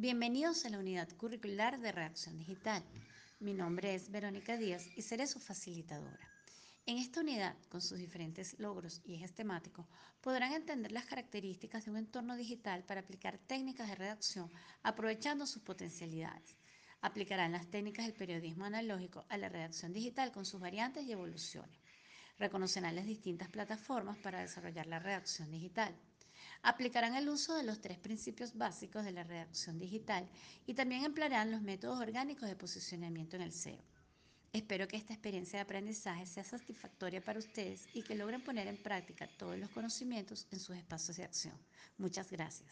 Bienvenidos a la unidad curricular de redacción digital. Mi nombre es Verónica Díaz y seré su facilitadora. En esta unidad, con sus diferentes logros y ejes temáticos, podrán entender las características de un entorno digital para aplicar técnicas de redacción aprovechando sus potencialidades. Aplicarán las técnicas del periodismo analógico a la redacción digital con sus variantes y evoluciones. Reconocerán las distintas plataformas para desarrollar la redacción digital Aplicarán el uso de los tres principios básicos de la redacción digital y también emplearán los métodos orgánicos de posicionamiento en el SEO. Espero que esta experiencia de aprendizaje sea satisfactoria para ustedes y que logren poner en práctica todos los conocimientos en sus espacios de acción. Muchas gracias.